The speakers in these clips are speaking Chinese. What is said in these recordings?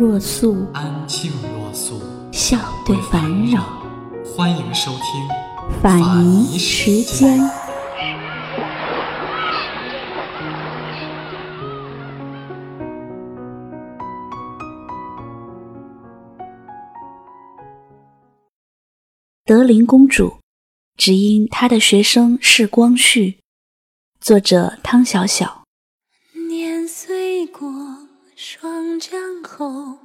若素，安静若素，笑对烦扰。欢迎收听法尼时间。德龄公主，只因她的学生是光绪。作者汤小小。年岁过霜降后，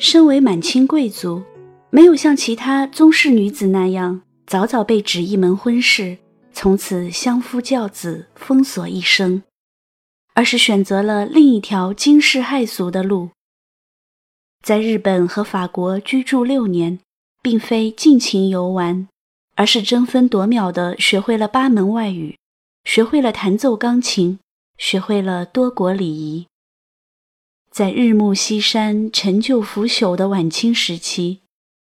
身为满清贵族，没有像其他宗室女子那样早早被指一门婚事，从此相夫教子，封锁一生，而是选择了另一条惊世骇俗的路。在日本和法国居住六年，并非尽情游玩，而是争分夺秒地学会了八门外语，学会了弹奏钢琴，学会了多国礼仪。在日暮西山、陈旧腐朽的晚清时期，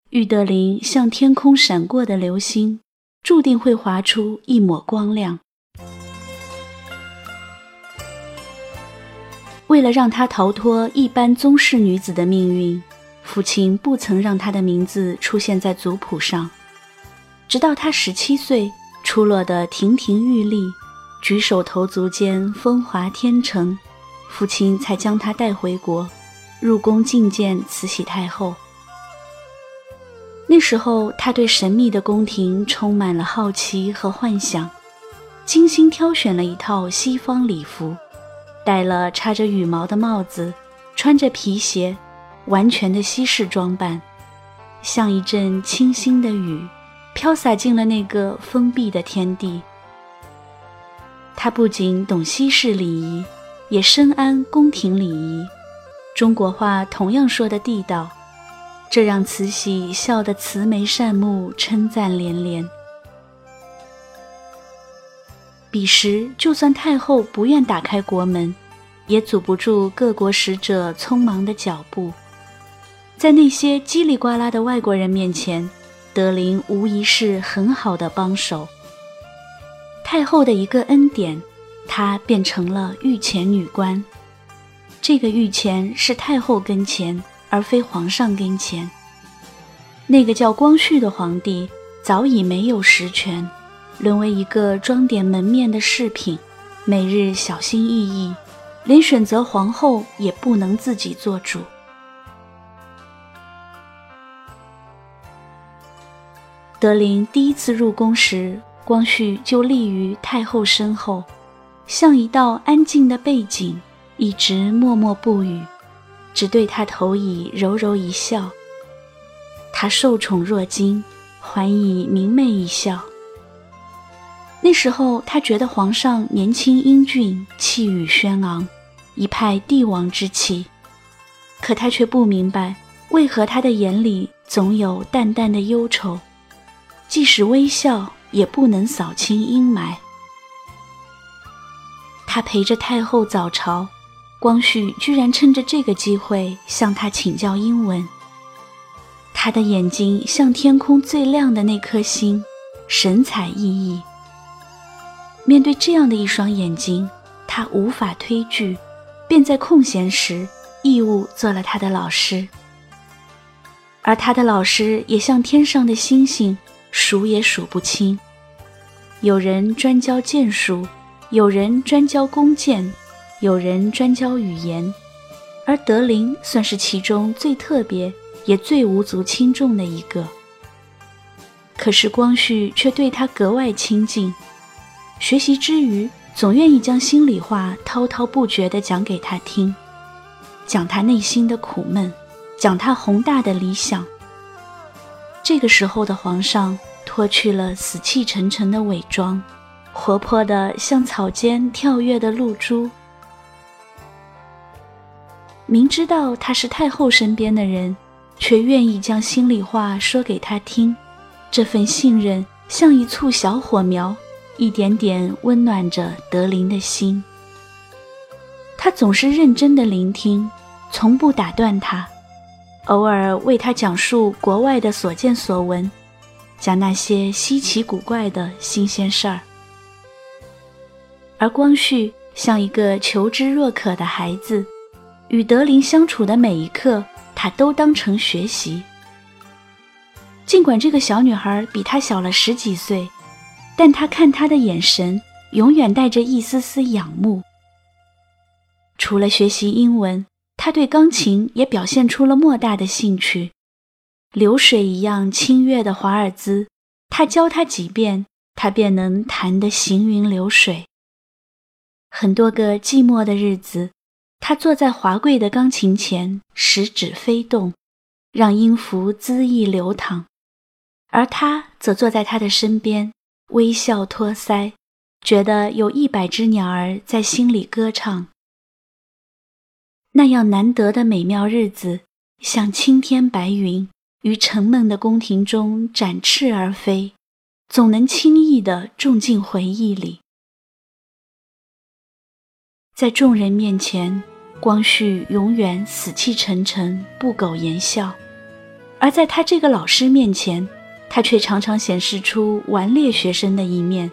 玉德林像天空闪过的流星，注定会划出一抹光亮。为了让她逃脱一般宗室女子的命运，父亲不曾让她的名字出现在族谱上。直到她十七岁，出落得亭亭玉立，举手投足间风华天成，父亲才将她带回国，入宫觐见慈禧太后。那时候，他对神秘的宫廷充满了好奇和幻想，精心挑选了一套西方礼服。戴了插着羽毛的帽子，穿着皮鞋，完全的西式装扮，像一阵清新的雨，飘洒进了那个封闭的天地。他不仅懂西式礼仪，也深谙宫廷礼仪，中国话同样说得地道，这让慈禧笑得慈眉善目，称赞连连。彼时，就算太后不愿打开国门，也阻不住各国使者匆忙的脚步。在那些叽里呱啦的外国人面前，德龄无疑是很好的帮手。太后的一个恩典，她变成了御前女官。这个御前是太后跟前，而非皇上跟前。那个叫光绪的皇帝早已没有实权。沦为一个装点门面的饰品，每日小心翼翼，连选择皇后也不能自己做主。德龄第一次入宫时，光绪就立于太后身后，像一道安静的背景，一直默默不语，只对她投以柔柔一笑。她受宠若惊，还以明媚一笑。那时候，他觉得皇上年轻英俊，气宇轩昂，一派帝王之气。可他却不明白，为何他的眼里总有淡淡的忧愁，即使微笑，也不能扫清阴霾。他陪着太后早朝，光绪居然趁着这个机会向他请教英文。他的眼睛像天空最亮的那颗星，神采奕奕。面对这样的一双眼睛，他无法推拒，便在空闲时义务做了他的老师。而他的老师也像天上的星星，数也数不清。有人专教剑术，有人专教弓箭，有人专教语言，而德龄算是其中最特别也最无足轻重的一个。可是光绪却对他格外亲近，学习之余总愿意将心里话滔滔不绝地讲给他听，讲他内心的苦闷，讲他宏大的理想。这个时候的皇上脱去了死气沉沉的伪装，活泼的像草间跳跃的露珠。明知道他是太后身边的人，却愿意将心里话说给他听。这份信任像一簇小火苗，一点点温暖着德林的心。他总是认真的聆听，从不打断他，偶尔为他讲述国外的所见所闻，讲那些稀奇古怪的新鲜事儿。而光绪像一个求知若渴的孩子。与德林相处的每一刻，他都当成学习。尽管这个小女孩比他小了十几岁，但他看她的眼神永远带着一丝丝仰慕。除了学习英文，他对钢琴也表现出了莫大的兴趣。流水一样清越的华尔兹，他教他几遍，他便能弹得行云流水。很多个寂寞的日子。他坐在华贵的钢琴前，食指飞动，让音符恣意流淌，而他则坐在他的身边，微笑托腮，觉得有一百只鸟儿在心里歌唱。那样难得的美妙日子，像青天白云，于沉闷的宫廷中展翅而飞，总能轻易地种进回忆里，在众人面前。光绪永远死气沉沉，不苟言笑，而在他这个老师面前，他却常常显示出顽劣学生的一面。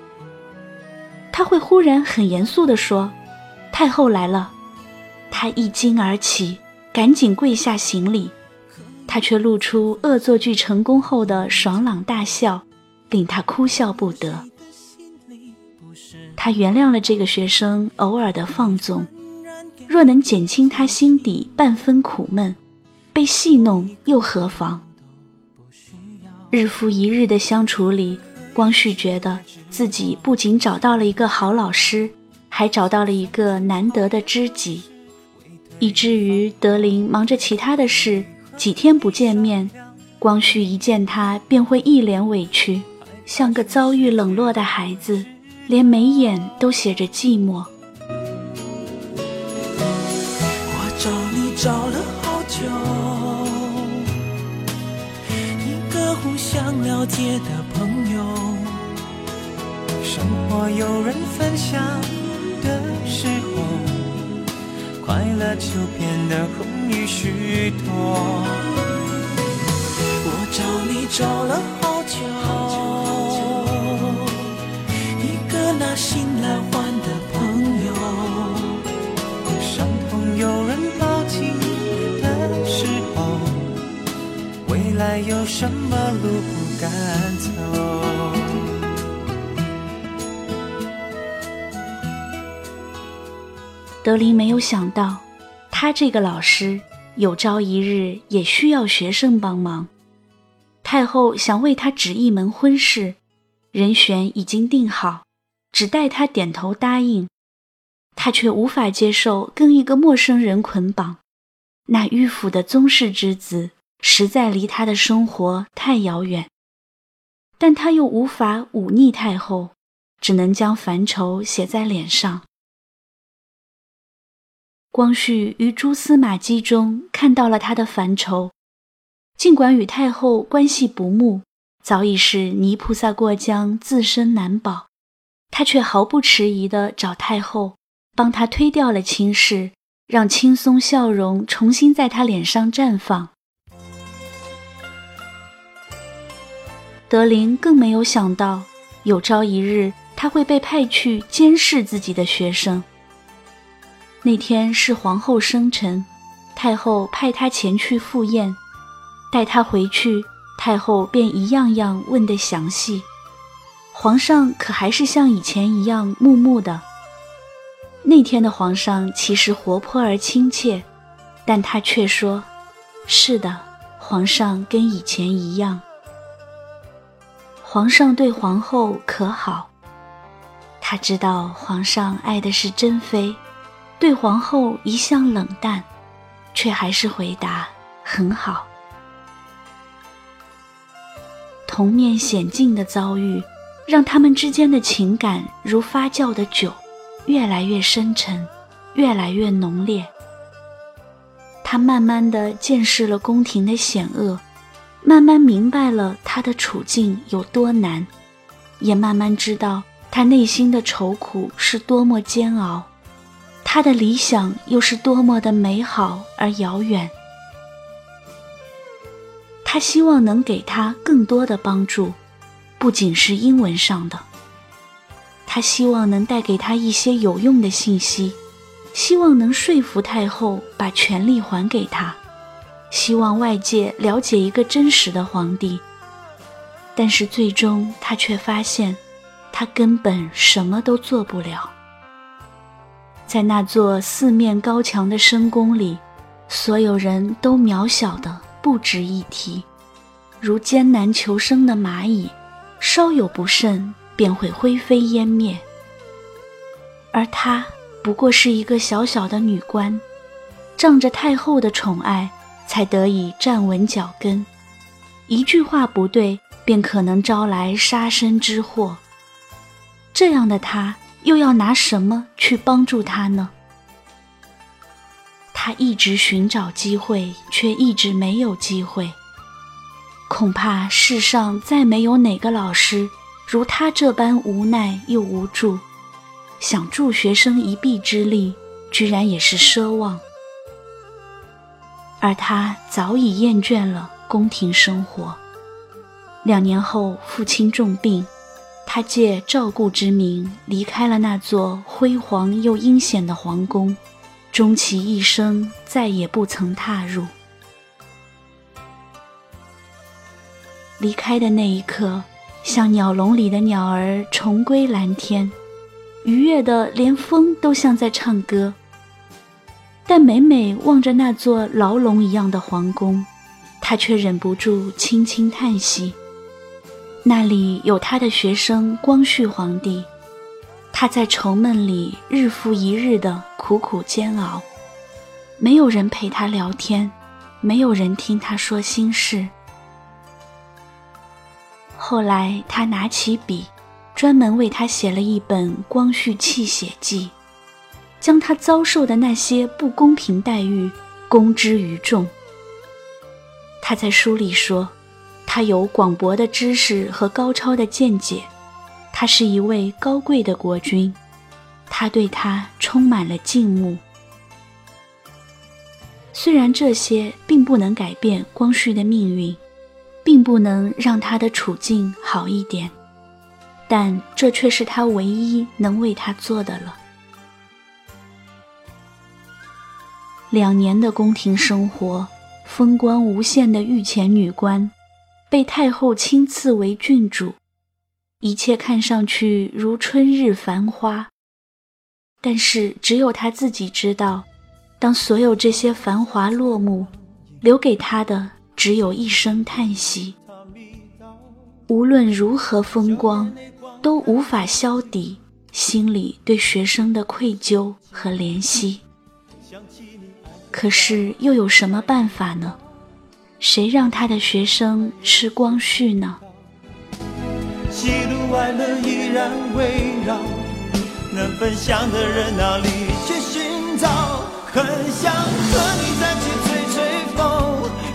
他会忽然很严肃地说：“太后来了。”他一惊而起，赶紧跪下行礼。他却露出恶作剧成功后的爽朗大笑，令他哭笑不得。他原谅了这个学生偶尔的放纵。若能减轻他心底半分苦闷，被戏弄又何妨？日复一日的相处里，光绪觉得自己不仅找到了一个好老师，还找到了一个难得的知己，以至于德林忙着其他的事，几天不见面，光绪一见他便会一脸委屈，像个遭遇冷落的孩子，连眉眼都写着寂寞。我找你找了好久，一个互相了解的朋友，生活有人分享的时候，快乐就变得容易许多。我找你找了好久，心来换的朋友，伤痛有人。来有什么路不敢走？德林没有想到，他这个老师有朝一日也需要学生帮忙。太后想为他指一门婚事，人选已经定好，只待他点头答应。他却无法接受跟一个陌生人捆绑，那迂腐的宗室之子。实在离他的生活太遥远，但他又无法忤逆太后，只能将烦愁写在脸上。光绪于蛛丝马迹中看到了他的烦愁，尽管与太后关系不睦，早已是泥菩萨过江，自身难保，他却毫不迟疑地找太后，帮他推掉了亲事，让轻松笑容重新在他脸上绽放。德林更没有想到，有朝一日他会被派去监视自己的学生。那天是皇后生辰，太后派他前去赴宴，待他回去，太后便一样样问得详细。皇上可还是像以前一样木木的。那天的皇上其实活泼而亲切，但他却说：“是的，皇上跟以前一样。”皇上对皇后可好？他知道皇上爱的是珍妃，对皇后一向冷淡，却还是回答很好。同面险境的遭遇，让他们之间的情感如发酵的酒，越来越深沉，越来越浓烈。他慢慢的见识了宫廷的险恶。慢慢明白了他的处境有多难，也慢慢知道他内心的愁苦是多么煎熬，他的理想又是多么的美好而遥远。他希望能给他更多的帮助，不仅是英文上的。他希望能带给他一些有用的信息，希望能说服太后把权力还给他。希望外界了解一个真实的皇帝，但是最终他却发现，他根本什么都做不了。在那座四面高墙的深宫里，所有人都渺小的不值一提，如艰难求生的蚂蚁，稍有不慎便会灰飞烟灭。而他不过是一个小小的女官，仗着太后的宠爱。才得以站稳脚跟，一句话不对，便可能招来杀身之祸。这样的他，又要拿什么去帮助他呢？他一直寻找机会，却一直没有机会。恐怕世上再没有哪个老师如他这般无奈又无助，想助学生一臂之力，居然也是奢望。而他早已厌倦了宫廷生活。两年后，父亲重病，他借照顾之名离开了那座辉煌又阴险的皇宫，终其一生再也不曾踏入。离开的那一刻，像鸟笼里的鸟儿重归蓝天，愉悦的连风都像在唱歌。但每每望着那座牢笼一样的皇宫，他却忍不住轻轻叹息。那里有他的学生光绪皇帝，他在愁闷里日复一日的苦苦煎熬，没有人陪他聊天，没有人听他说心事。后来，他拿起笔，专门为他写了一本《光绪泣血记》。将他遭受的那些不公平待遇公之于众。他在书里说，他有广博的知识和高超的见解，他是一位高贵的国君，他对他充满了敬慕。虽然这些并不能改变光绪的命运，并不能让他的处境好一点，但这却是他唯一能为他做的了。两年的宫廷生活，风光无限的御前女官，被太后亲赐为郡主，一切看上去如春日繁花。但是只有她自己知道，当所有这些繁华落幕，留给她的只有一声叹息。无论如何风光，都无法消抵心里对学生的愧疚和怜惜。可是又有什么办法呢？谁让他的学生是光绪呢？喜怒哀乐依然围绕，能分享的人哪里去寻找？很想和你再去，